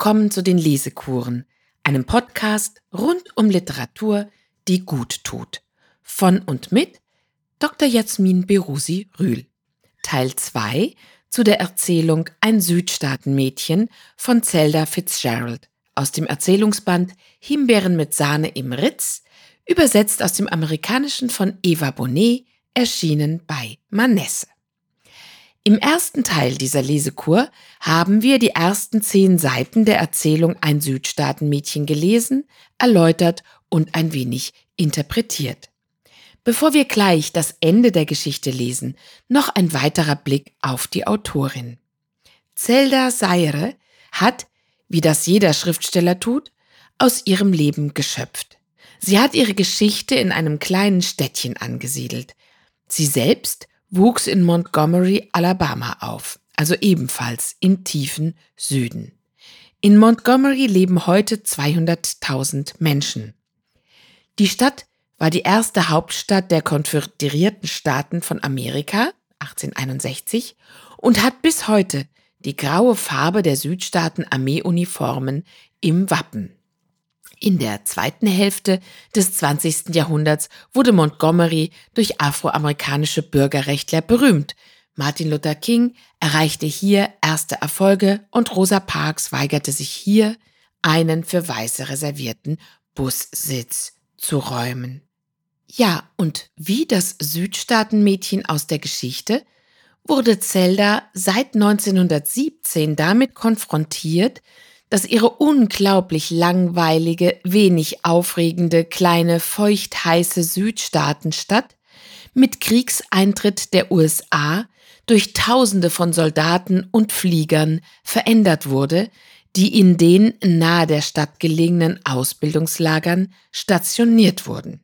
Willkommen zu den Lesekuren, einem Podcast rund um Literatur, die gut tut. Von und mit Dr. Jasmin Berusi Rühl. Teil 2 zu der Erzählung Ein Südstaatenmädchen von Zelda Fitzgerald aus dem Erzählungsband Himbeeren mit Sahne im Ritz, übersetzt aus dem Amerikanischen von Eva Bonnet, erschienen bei Manesse. Im ersten Teil dieser Lesekur haben wir die ersten zehn Seiten der Erzählung Ein Südstaatenmädchen gelesen, erläutert und ein wenig interpretiert. Bevor wir gleich das Ende der Geschichte lesen, noch ein weiterer Blick auf die Autorin. Zelda Sayre hat, wie das jeder Schriftsteller tut, aus ihrem Leben geschöpft. Sie hat ihre Geschichte in einem kleinen Städtchen angesiedelt. Sie selbst wuchs in Montgomery, Alabama auf, also ebenfalls im tiefen Süden. In Montgomery leben heute 200.000 Menschen. Die Stadt war die erste Hauptstadt der Konföderierten Staaten von Amerika 1861 und hat bis heute die graue Farbe der Südstaaten Armeeuniformen im Wappen. In der zweiten Hälfte des 20. Jahrhunderts wurde Montgomery durch afroamerikanische Bürgerrechtler berühmt. Martin Luther King erreichte hier erste Erfolge und Rosa Parks weigerte sich hier, einen für Weiße reservierten Bussitz zu räumen. Ja, und wie das Südstaatenmädchen aus der Geschichte wurde Zelda seit 1917 damit konfrontiert, dass ihre unglaublich langweilige, wenig aufregende, kleine, feuchtheiße Südstaatenstadt mit Kriegseintritt der USA durch Tausende von Soldaten und Fliegern verändert wurde, die in den nahe der Stadt gelegenen Ausbildungslagern stationiert wurden.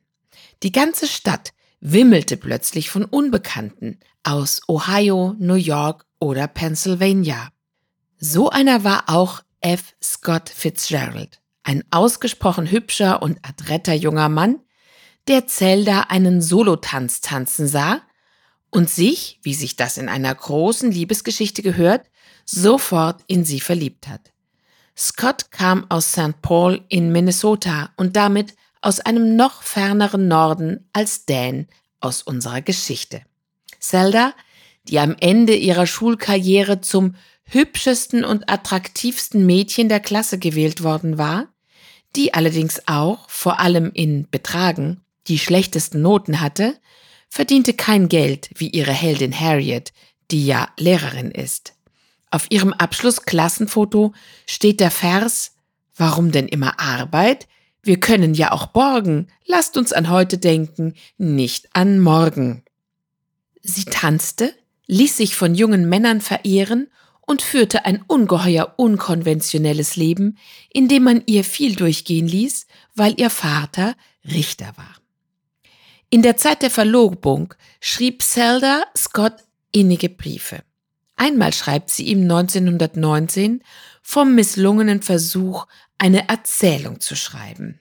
Die ganze Stadt wimmelte plötzlich von Unbekannten aus Ohio, New York oder Pennsylvania. So einer war auch F. Scott Fitzgerald, ein ausgesprochen hübscher und adretter junger Mann, der Zelda einen Solotanz tanzen sah und sich, wie sich das in einer großen Liebesgeschichte gehört, sofort in sie verliebt hat. Scott kam aus St. Paul in Minnesota und damit aus einem noch ferneren Norden als Dan aus unserer Geschichte. Zelda, die am Ende ihrer Schulkarriere zum hübschesten und attraktivsten Mädchen der Klasse gewählt worden war, die allerdings auch, vor allem in Betragen, die schlechtesten Noten hatte, verdiente kein Geld wie ihre Heldin Harriet, die ja Lehrerin ist. Auf ihrem Abschlussklassenfoto steht der Vers Warum denn immer Arbeit? Wir können ja auch borgen. Lasst uns an heute denken, nicht an morgen. Sie tanzte, ließ sich von jungen Männern verehren und führte ein ungeheuer unkonventionelles Leben, in dem man ihr viel durchgehen ließ, weil ihr Vater Richter war. In der Zeit der Verlobung schrieb Zelda Scott innige Briefe. Einmal schreibt sie ihm 1919 vom misslungenen Versuch, eine Erzählung zu schreiben.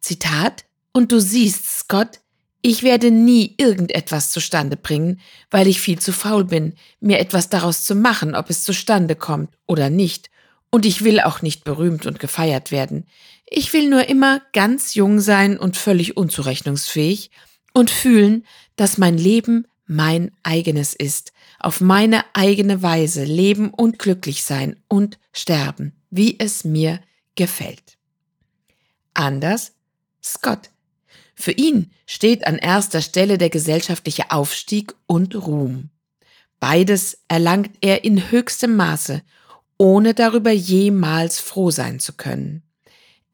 Zitat, und du siehst, Scott, ich werde nie irgendetwas zustande bringen, weil ich viel zu faul bin, mir etwas daraus zu machen, ob es zustande kommt oder nicht. Und ich will auch nicht berühmt und gefeiert werden. Ich will nur immer ganz jung sein und völlig unzurechnungsfähig und fühlen, dass mein Leben mein eigenes ist, auf meine eigene Weise leben und glücklich sein und sterben, wie es mir gefällt. Anders Scott für ihn steht an erster Stelle der gesellschaftliche Aufstieg und Ruhm. Beides erlangt er in höchstem Maße, ohne darüber jemals froh sein zu können.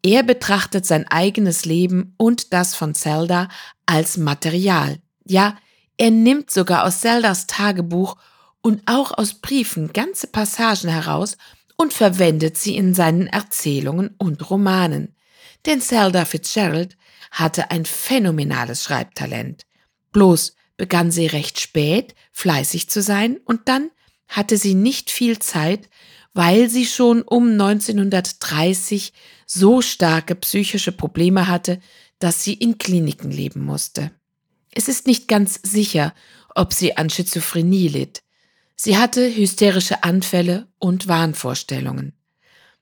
Er betrachtet sein eigenes Leben und das von Zelda als Material. Ja, er nimmt sogar aus Zeldas Tagebuch und auch aus Briefen ganze Passagen heraus und verwendet sie in seinen Erzählungen und Romanen. Denn Zelda Fitzgerald hatte ein phänomenales Schreibtalent. Bloß begann sie recht spät fleißig zu sein und dann hatte sie nicht viel Zeit, weil sie schon um 1930 so starke psychische Probleme hatte, dass sie in Kliniken leben musste. Es ist nicht ganz sicher, ob sie an Schizophrenie litt. Sie hatte hysterische Anfälle und Wahnvorstellungen.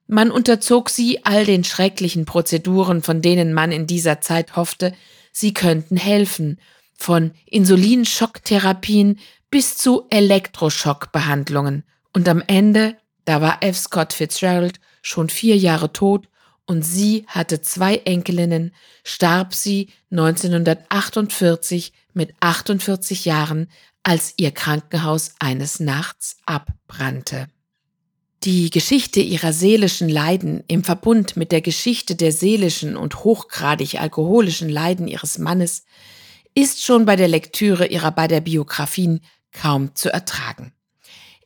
Man unterzog sie all den schrecklichen Prozeduren, von denen man in dieser Zeit hoffte, sie könnten helfen, von Insulinschocktherapien bis zu Elektroschockbehandlungen. Und am Ende, da war F. Scott Fitzgerald schon vier Jahre tot und sie hatte zwei Enkelinnen, starb sie 1948 mit 48 Jahren, als ihr Krankenhaus eines Nachts abbrannte. Die Geschichte ihrer seelischen Leiden im Verbund mit der Geschichte der seelischen und hochgradig alkoholischen Leiden ihres Mannes ist schon bei der Lektüre ihrer beider Biografien kaum zu ertragen.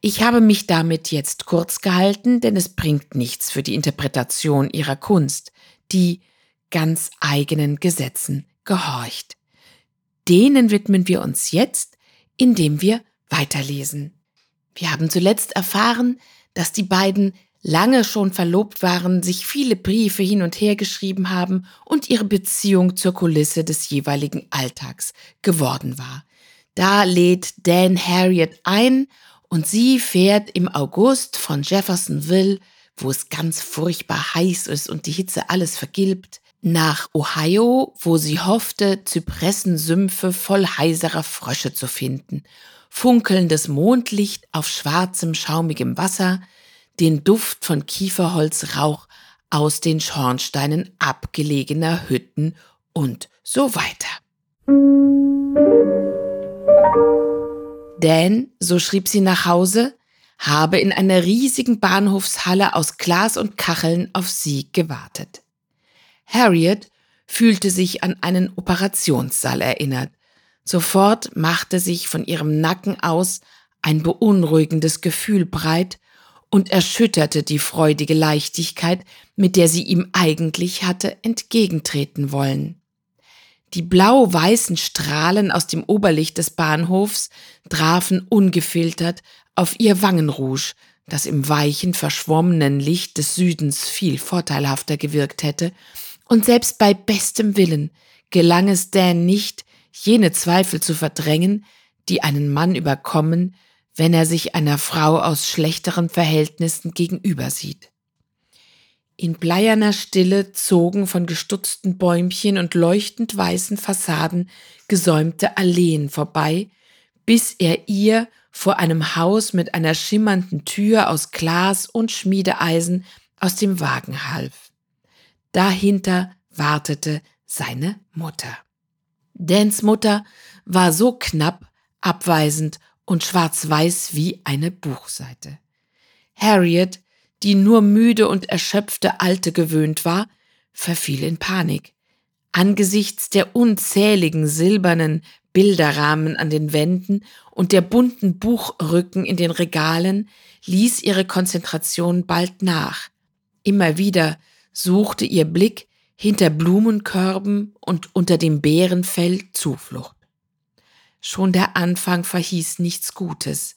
Ich habe mich damit jetzt kurz gehalten, denn es bringt nichts für die Interpretation ihrer Kunst, die ganz eigenen Gesetzen gehorcht. Denen widmen wir uns jetzt, indem wir weiterlesen. Wir haben zuletzt erfahren, dass die beiden lange schon verlobt waren, sich viele Briefe hin und her geschrieben haben und ihre Beziehung zur Kulisse des jeweiligen Alltags geworden war. Da lädt Dan Harriet ein und sie fährt im August von Jeffersonville, wo es ganz furchtbar heiß ist und die Hitze alles vergilbt, nach Ohio, wo sie hoffte, Zypressensümpfe voll heiserer Frösche zu finden funkelndes Mondlicht auf schwarzem, schaumigem Wasser, den Duft von Kieferholzrauch aus den Schornsteinen abgelegener Hütten und so weiter. Dan, so schrieb sie nach Hause, habe in einer riesigen Bahnhofshalle aus Glas und Kacheln auf sie gewartet. Harriet fühlte sich an einen Operationssaal erinnert, Sofort machte sich von ihrem Nacken aus ein beunruhigendes Gefühl breit und erschütterte die freudige Leichtigkeit, mit der sie ihm eigentlich hatte entgegentreten wollen. Die blau-weißen Strahlen aus dem Oberlicht des Bahnhofs trafen ungefiltert auf ihr Wangenrouge, das im weichen, verschwommenen Licht des Südens viel vorteilhafter gewirkt hätte, und selbst bei bestem Willen gelang es Dan nicht, jene Zweifel zu verdrängen, die einen Mann überkommen, wenn er sich einer Frau aus schlechteren Verhältnissen gegenüber sieht. In bleierner Stille zogen von gestutzten Bäumchen und leuchtend weißen Fassaden gesäumte Alleen vorbei, bis er ihr vor einem Haus mit einer schimmernden Tür aus Glas und Schmiedeeisen aus dem Wagen half. Dahinter wartete seine Mutter. Dans Mutter war so knapp, abweisend und schwarz-weiß wie eine Buchseite. Harriet, die nur müde und erschöpfte Alte gewöhnt war, verfiel in Panik. Angesichts der unzähligen silbernen Bilderrahmen an den Wänden und der bunten Buchrücken in den Regalen ließ ihre Konzentration bald nach. Immer wieder suchte ihr Blick hinter Blumenkörben und unter dem Bärenfell Zuflucht. Schon der Anfang verhieß nichts Gutes.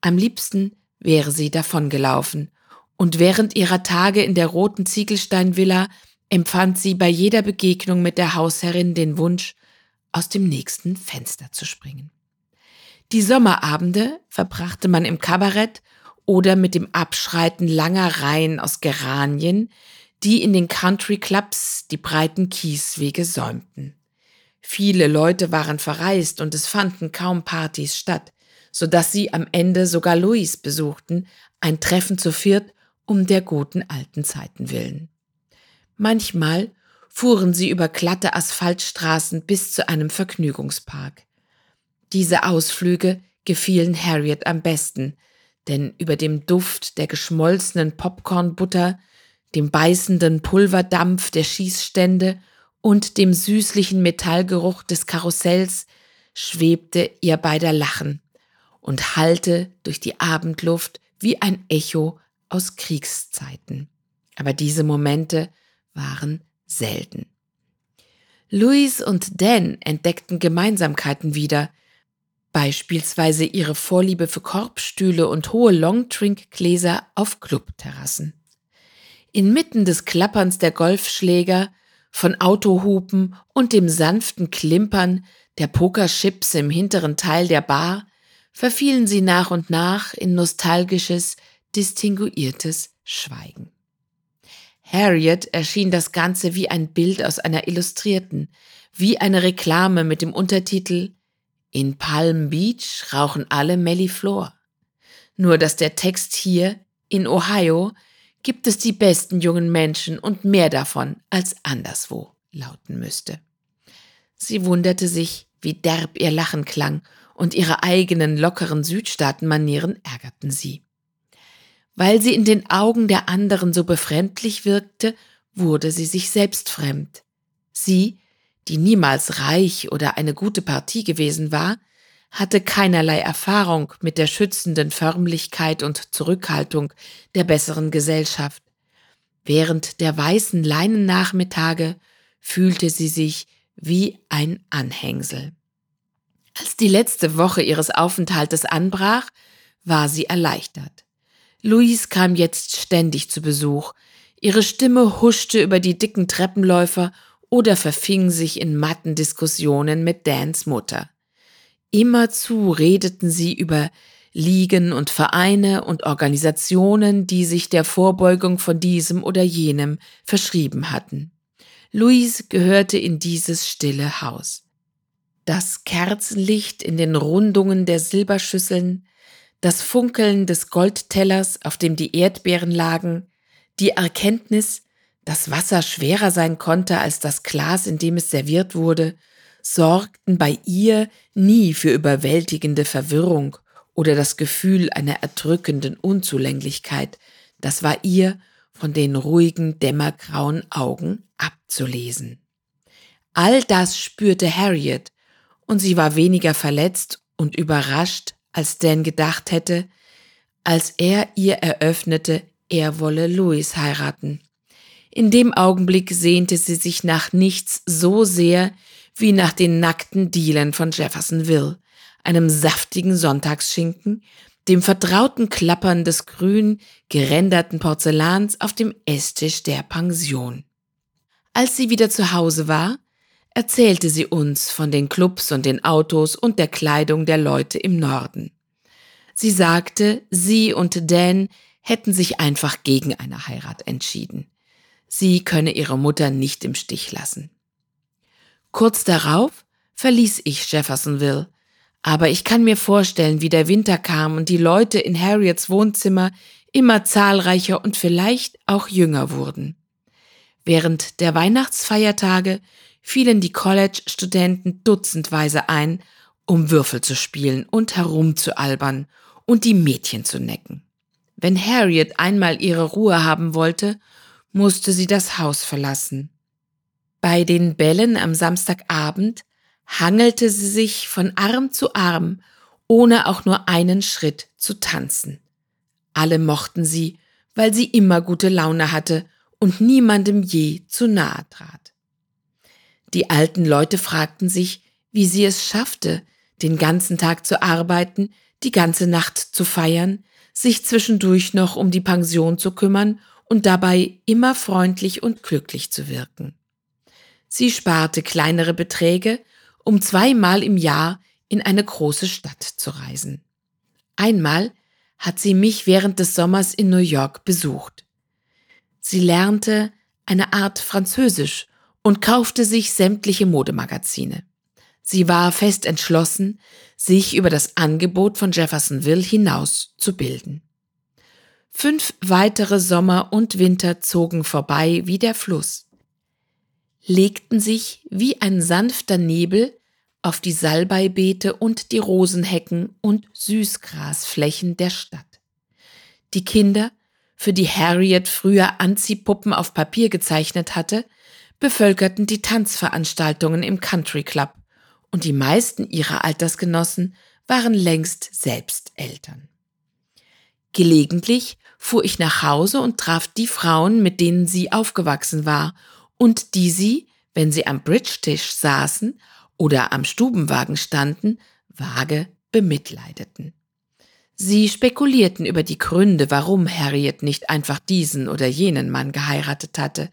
Am liebsten wäre sie davongelaufen, und während ihrer Tage in der roten Ziegelsteinvilla empfand sie bei jeder Begegnung mit der Hausherrin den Wunsch, aus dem nächsten Fenster zu springen. Die Sommerabende verbrachte man im Kabarett oder mit dem Abschreiten langer Reihen aus Geranien, die in den Country Clubs die breiten Kieswege säumten. Viele Leute waren verreist und es fanden kaum Partys statt, so dass sie am Ende sogar Louis besuchten, ein Treffen zu viert um der guten alten Zeiten willen. Manchmal fuhren sie über glatte Asphaltstraßen bis zu einem Vergnügungspark. Diese Ausflüge gefielen Harriet am besten, denn über dem Duft der geschmolzenen Popcornbutter dem beißenden Pulverdampf der Schießstände und dem süßlichen Metallgeruch des Karussells schwebte ihr beider Lachen und hallte durch die Abendluft wie ein Echo aus Kriegszeiten. Aber diese Momente waren selten. Louis und Dan entdeckten Gemeinsamkeiten wieder, beispielsweise ihre Vorliebe für Korbstühle und hohe Longdrinkgläser auf Clubterrassen. Inmitten des Klapperns der Golfschläger, von Autohupen und dem sanften Klimpern der Pokerchips im hinteren Teil der Bar verfielen sie nach und nach in nostalgisches, distinguiertes Schweigen. Harriet erschien das Ganze wie ein Bild aus einer Illustrierten, wie eine Reklame mit dem Untertitel In Palm Beach rauchen alle Melliflor. Nur dass der Text hier, in Ohio, gibt es die besten jungen Menschen und mehr davon als anderswo lauten müsste. Sie wunderte sich, wie derb ihr Lachen klang, und ihre eigenen lockeren Südstaatenmanieren ärgerten sie. Weil sie in den Augen der anderen so befremdlich wirkte, wurde sie sich selbst fremd. Sie, die niemals reich oder eine gute Partie gewesen war, hatte keinerlei Erfahrung mit der schützenden Förmlichkeit und Zurückhaltung der besseren Gesellschaft. Während der weißen Leinennachmittage fühlte sie sich wie ein Anhängsel. Als die letzte Woche ihres Aufenthaltes anbrach, war sie erleichtert. Louise kam jetzt ständig zu Besuch. Ihre Stimme huschte über die dicken Treppenläufer oder verfing sich in matten Diskussionen mit Dans Mutter. Immerzu redeten sie über Ligen und Vereine und Organisationen, die sich der Vorbeugung von diesem oder jenem verschrieben hatten. Louise gehörte in dieses stille Haus. Das Kerzenlicht in den Rundungen der Silberschüsseln, das Funkeln des Goldtellers, auf dem die Erdbeeren lagen, die Erkenntnis, dass Wasser schwerer sein konnte als das Glas, in dem es serviert wurde, sorgten bei ihr nie für überwältigende Verwirrung oder das Gefühl einer erdrückenden Unzulänglichkeit, das war ihr von den ruhigen, dämmergrauen Augen abzulesen. All das spürte Harriet, und sie war weniger verletzt und überrascht, als Dan gedacht hätte, als er ihr eröffnete, er wolle Louis heiraten. In dem Augenblick sehnte sie sich nach nichts so sehr wie nach den nackten Dielen von Jeffersonville, einem saftigen Sonntagsschinken, dem vertrauten Klappern des grün geränderten Porzellans auf dem Esstisch der Pension. Als sie wieder zu Hause war, erzählte sie uns von den Clubs und den Autos und der Kleidung der Leute im Norden. Sie sagte, sie und Dan hätten sich einfach gegen eine Heirat entschieden. Sie könne ihre Mutter nicht im Stich lassen. Kurz darauf verließ ich Jeffersonville, aber ich kann mir vorstellen, wie der Winter kam und die Leute in Harriets Wohnzimmer immer zahlreicher und vielleicht auch jünger wurden. Während der Weihnachtsfeiertage fielen die College-Studenten dutzendweise ein, um Würfel zu spielen und herumzualbern und die Mädchen zu necken. Wenn Harriet einmal ihre Ruhe haben wollte, musste sie das Haus verlassen. Bei den Bällen am Samstagabend hangelte sie sich von Arm zu Arm, ohne auch nur einen Schritt zu tanzen. Alle mochten sie, weil sie immer gute Laune hatte und niemandem je zu nahe trat. Die alten Leute fragten sich, wie sie es schaffte, den ganzen Tag zu arbeiten, die ganze Nacht zu feiern, sich zwischendurch noch um die Pension zu kümmern und dabei immer freundlich und glücklich zu wirken. Sie sparte kleinere Beträge, um zweimal im Jahr in eine große Stadt zu reisen. Einmal hat sie mich während des Sommers in New York besucht. Sie lernte eine Art Französisch und kaufte sich sämtliche Modemagazine. Sie war fest entschlossen, sich über das Angebot von Jeffersonville hinaus zu bilden. Fünf weitere Sommer und Winter zogen vorbei wie der Fluss, legten sich wie ein sanfter Nebel auf die Salbeibeete und die Rosenhecken und Süßgrasflächen der Stadt. Die Kinder, für die Harriet früher Anziehpuppen auf Papier gezeichnet hatte, bevölkerten die Tanzveranstaltungen im Country Club, und die meisten ihrer Altersgenossen waren längst selbst Eltern. Gelegentlich fuhr ich nach Hause und traf die Frauen, mit denen sie aufgewachsen war und die sie, wenn sie am Bridge-Tisch saßen oder am Stubenwagen standen, vage bemitleideten. Sie spekulierten über die Gründe, warum Harriet nicht einfach diesen oder jenen Mann geheiratet hatte,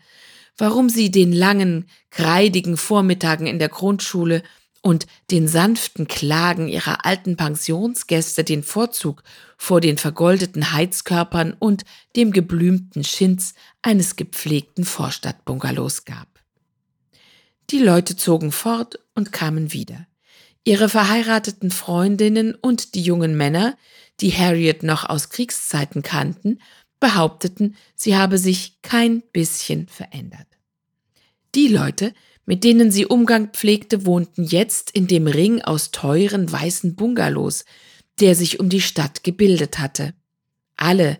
warum sie den langen, kreidigen Vormittagen in der Grundschule und den sanften Klagen ihrer alten Pensionsgäste den Vorzug vor den vergoldeten Heizkörpern und dem geblümten Schinz eines gepflegten Vorstadtbungalows gab. Die Leute zogen fort und kamen wieder. Ihre verheirateten Freundinnen und die jungen Männer, die Harriet noch aus Kriegszeiten kannten, behaupteten, sie habe sich kein bisschen verändert. Die Leute, mit denen sie Umgang pflegte, wohnten jetzt in dem Ring aus teuren weißen Bungalows, der sich um die Stadt gebildet hatte. Alle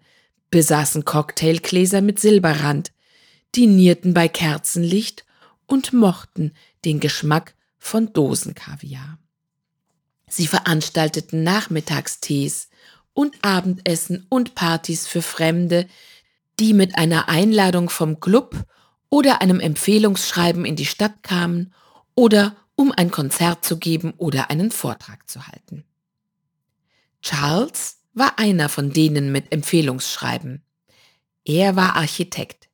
besaßen Cocktailgläser mit Silberrand, dinierten bei Kerzenlicht und mochten den Geschmack von Dosenkaviar. Sie veranstalteten Nachmittagstees und Abendessen und Partys für Fremde, die mit einer Einladung vom Club oder einem Empfehlungsschreiben in die Stadt kamen oder um ein Konzert zu geben oder einen Vortrag zu halten. Charles war einer von denen mit Empfehlungsschreiben. Er war Architekt.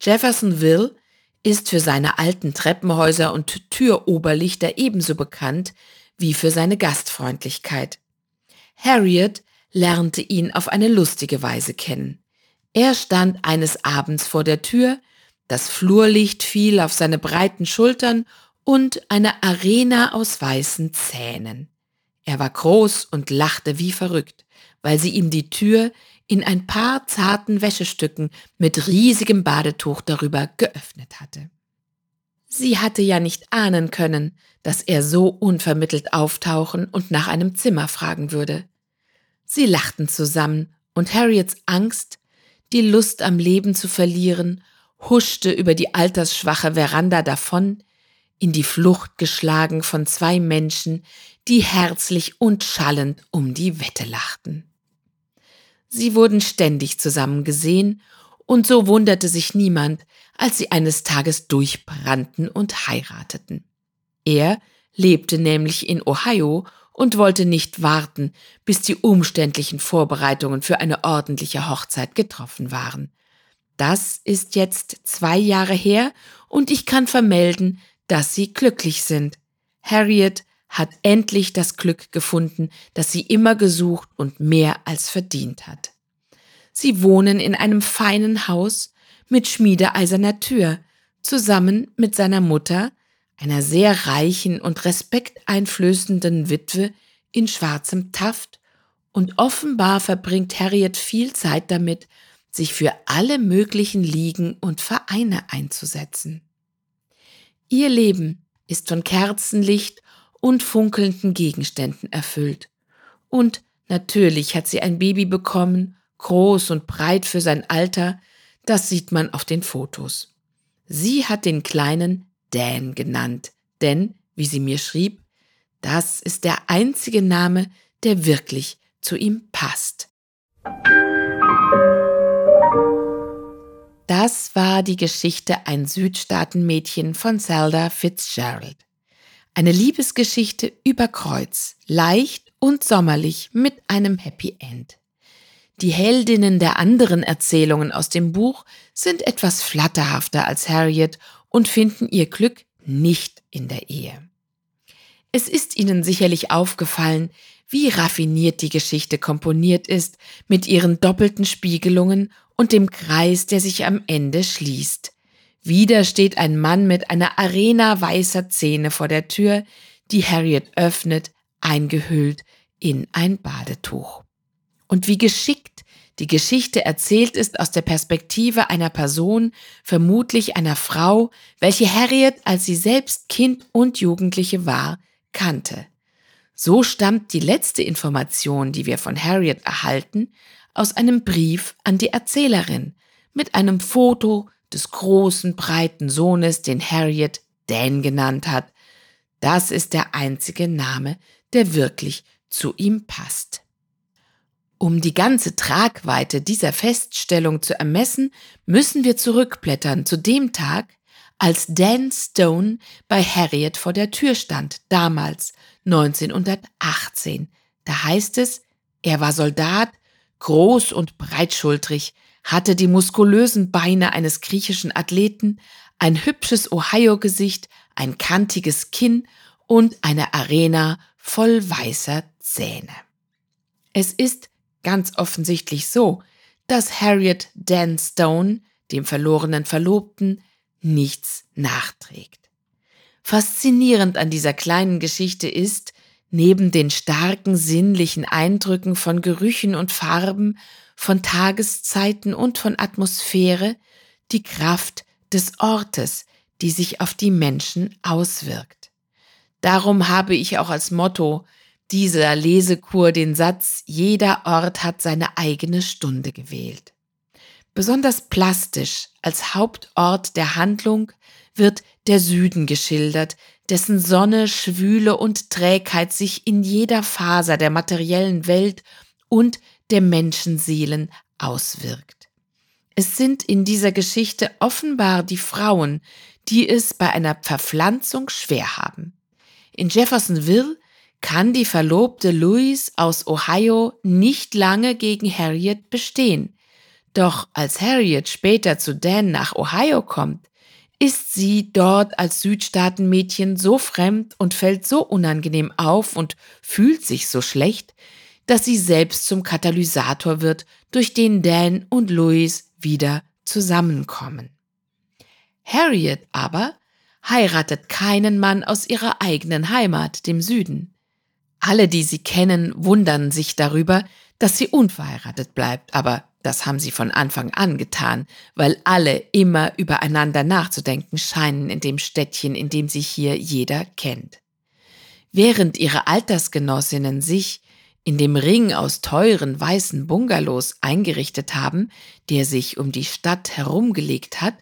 Jeffersonville ist für seine alten Treppenhäuser und Türoberlichter ebenso bekannt wie für seine Gastfreundlichkeit. Harriet lernte ihn auf eine lustige Weise kennen. Er stand eines Abends vor der Tür, das Flurlicht fiel auf seine breiten Schultern und eine Arena aus weißen Zähnen. Er war groß und lachte wie verrückt, weil sie ihm die Tür in ein paar zarten Wäschestücken mit riesigem Badetuch darüber geöffnet hatte. Sie hatte ja nicht ahnen können, dass er so unvermittelt auftauchen und nach einem Zimmer fragen würde. Sie lachten zusammen, und Harriets Angst, die Lust am Leben zu verlieren, huschte über die altersschwache Veranda davon, in die Flucht geschlagen von zwei Menschen, die herzlich und schallend um die Wette lachten. Sie wurden ständig zusammen gesehen, und so wunderte sich niemand, als sie eines Tages durchbrannten und heirateten. Er lebte nämlich in Ohio und wollte nicht warten, bis die umständlichen Vorbereitungen für eine ordentliche Hochzeit getroffen waren. Das ist jetzt zwei Jahre her und ich kann vermelden, dass sie glücklich sind. Harriet hat endlich das Glück gefunden, das sie immer gesucht und mehr als verdient hat. Sie wohnen in einem feinen Haus mit schmiedeeiserner Tür, zusammen mit seiner Mutter, einer sehr reichen und respekteinflößenden Witwe in schwarzem Taft, und offenbar verbringt Harriet viel Zeit damit, sich für alle möglichen Ligen und Vereine einzusetzen. Ihr Leben ist von Kerzenlicht und funkelnden Gegenständen erfüllt. Und natürlich hat sie ein Baby bekommen, groß und breit für sein Alter, das sieht man auf den Fotos. Sie hat den kleinen Dan genannt, denn, wie sie mir schrieb, das ist der einzige Name, der wirklich zu ihm passt. Das war die Geschichte Ein Südstaatenmädchen von Zelda Fitzgerald. Eine Liebesgeschichte über Kreuz, leicht und sommerlich mit einem Happy End. Die Heldinnen der anderen Erzählungen aus dem Buch sind etwas flatterhafter als Harriet und finden ihr Glück nicht in der Ehe. Es ist Ihnen sicherlich aufgefallen, wie raffiniert die Geschichte komponiert ist, mit ihren doppelten Spiegelungen und dem Kreis, der sich am Ende schließt. Wieder steht ein Mann mit einer Arena weißer Zähne vor der Tür, die Harriet öffnet, eingehüllt in ein Badetuch. Und wie geschickt die Geschichte erzählt ist aus der Perspektive einer Person, vermutlich einer Frau, welche Harriet, als sie selbst Kind und Jugendliche war, kannte. So stammt die letzte Information, die wir von Harriet erhalten, aus einem Brief an die Erzählerin mit einem Foto des großen, breiten Sohnes, den Harriet Dan genannt hat. Das ist der einzige Name, der wirklich zu ihm passt. Um die ganze Tragweite dieser Feststellung zu ermessen, müssen wir zurückblättern zu dem Tag, als Dan Stone bei Harriet vor der Tür stand, damals 1918. Da heißt es, er war Soldat, groß und breitschultrig, hatte die muskulösen Beine eines griechischen Athleten, ein hübsches Ohio-Gesicht, ein kantiges Kinn und eine Arena voll weißer Zähne. Es ist ganz offensichtlich so, dass Harriet Dan Stone, dem verlorenen Verlobten, nichts nachträgt. Faszinierend an dieser kleinen Geschichte ist, neben den starken sinnlichen Eindrücken von Gerüchen und Farben, von Tageszeiten und von Atmosphäre, die Kraft des Ortes, die sich auf die Menschen auswirkt. Darum habe ich auch als Motto dieser Lesekur den Satz Jeder Ort hat seine eigene Stunde gewählt. Besonders plastisch als Hauptort der Handlung wird der Süden geschildert, dessen Sonne, Schwüle und Trägheit sich in jeder Faser der materiellen Welt und der Menschenseelen auswirkt. Es sind in dieser Geschichte offenbar die Frauen, die es bei einer Verpflanzung schwer haben. In Jeffersonville kann die Verlobte Louise aus Ohio nicht lange gegen Harriet bestehen. Doch als Harriet später zu Dan nach Ohio kommt, ist sie dort als Südstaatenmädchen so fremd und fällt so unangenehm auf und fühlt sich so schlecht, dass sie selbst zum Katalysator wird, durch den Dan und Louise wieder zusammenkommen. Harriet aber heiratet keinen Mann aus ihrer eigenen Heimat, dem Süden. Alle, die sie kennen, wundern sich darüber, dass sie unverheiratet bleibt, aber das haben sie von Anfang an getan, weil alle immer übereinander nachzudenken scheinen in dem Städtchen, in dem sich hier jeder kennt. Während ihre Altersgenossinnen sich in dem Ring aus teuren weißen Bungalows eingerichtet haben, der sich um die Stadt herumgelegt hat,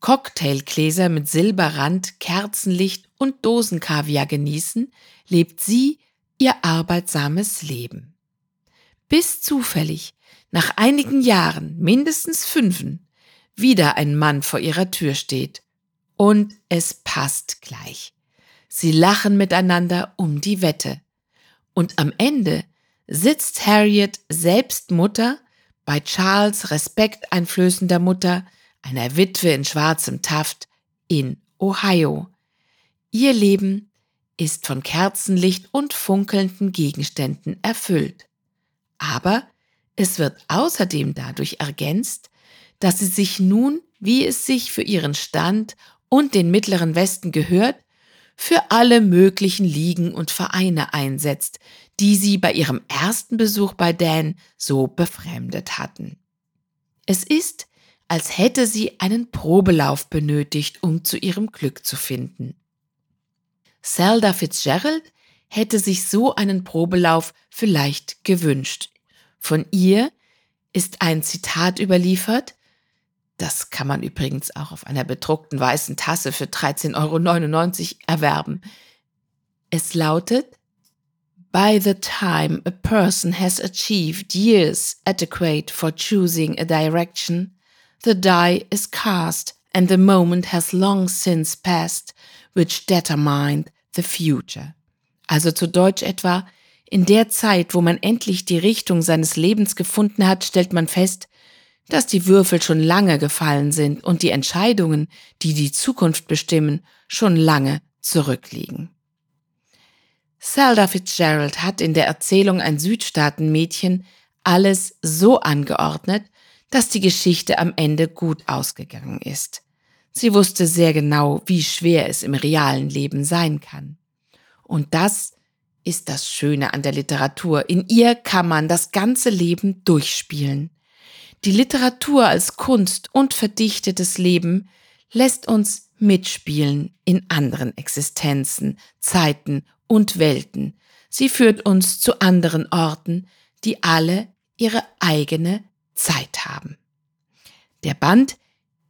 Cocktailgläser mit Silberrand, Kerzenlicht und Dosenkaviar genießen, lebt sie ihr arbeitsames Leben. Bis zufällig, nach einigen Jahren, mindestens fünfen, wieder ein Mann vor ihrer Tür steht. Und es passt gleich. Sie lachen miteinander um die Wette. Und am Ende sitzt Harriet selbst Mutter bei Charles respekteinflößender Mutter, einer Witwe in schwarzem Taft, in Ohio. Ihr Leben ist von Kerzenlicht und funkelnden Gegenständen erfüllt. Aber es wird außerdem dadurch ergänzt, dass sie sich nun, wie es sich für ihren Stand und den mittleren Westen gehört, für alle möglichen Ligen und Vereine einsetzt, die sie bei ihrem ersten Besuch bei Dan so befremdet hatten. Es ist, als hätte sie einen Probelauf benötigt, um zu ihrem Glück zu finden. Zelda Fitzgerald hätte sich so einen Probelauf vielleicht gewünscht. Von ihr ist ein Zitat überliefert, das kann man übrigens auch auf einer bedruckten weißen Tasse für 13,99 Euro erwerben. Es lautet, By the time a person has achieved years adequate for choosing a direction, the die is cast and the moment has long since passed which determined the future. Also zu Deutsch etwa, in der Zeit, wo man endlich die Richtung seines Lebens gefunden hat, stellt man fest, dass die Würfel schon lange gefallen sind und die Entscheidungen, die die Zukunft bestimmen, schon lange zurückliegen. Zelda Fitzgerald hat in der Erzählung ein Südstaatenmädchen alles so angeordnet, dass die Geschichte am Ende gut ausgegangen ist. Sie wusste sehr genau, wie schwer es im realen Leben sein kann. Und das ist das Schöne an der Literatur. In ihr kann man das ganze Leben durchspielen. Die Literatur als Kunst und verdichtetes Leben lässt uns mitspielen in anderen Existenzen, Zeiten und Welten. Sie führt uns zu anderen Orten, die alle ihre eigene Zeit haben. Der Band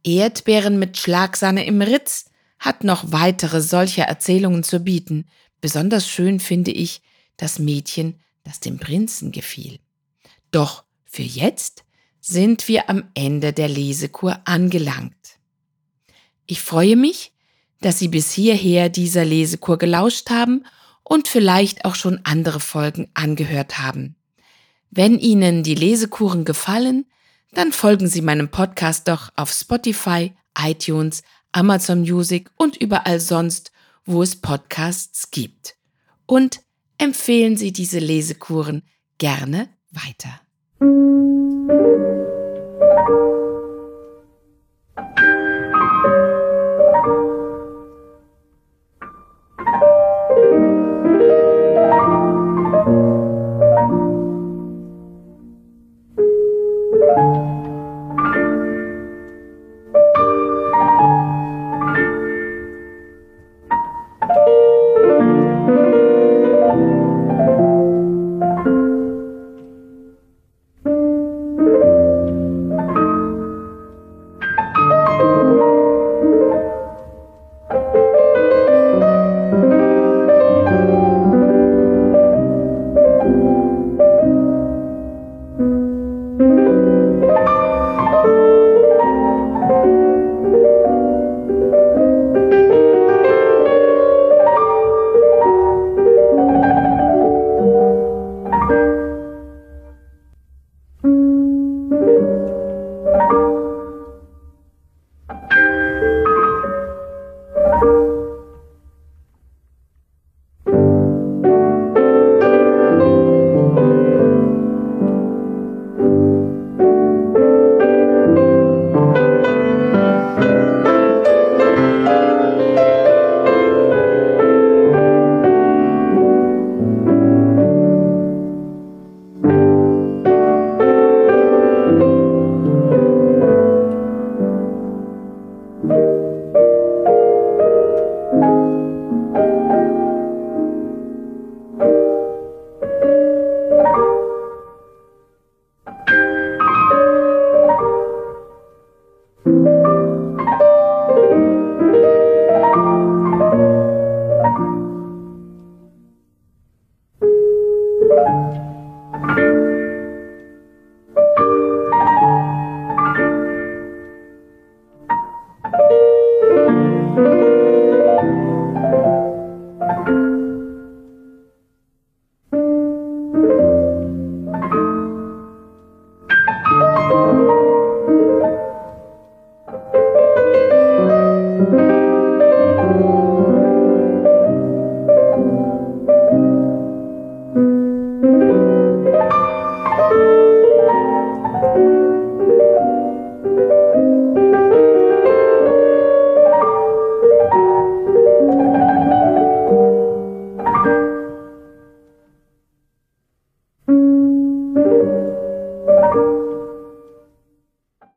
Erdbeeren mit Schlagsahne im Ritz hat noch weitere solcher Erzählungen zu bieten. Besonders schön finde ich das Mädchen, das dem Prinzen gefiel. Doch für jetzt sind wir am Ende der Lesekur angelangt. Ich freue mich, dass Sie bis hierher dieser Lesekur gelauscht haben und vielleicht auch schon andere Folgen angehört haben. Wenn Ihnen die Lesekuren gefallen, dann folgen Sie meinem Podcast doch auf Spotify, iTunes, Amazon Music und überall sonst, wo es Podcasts gibt. Und empfehlen Sie diese Lesekuren gerne weiter.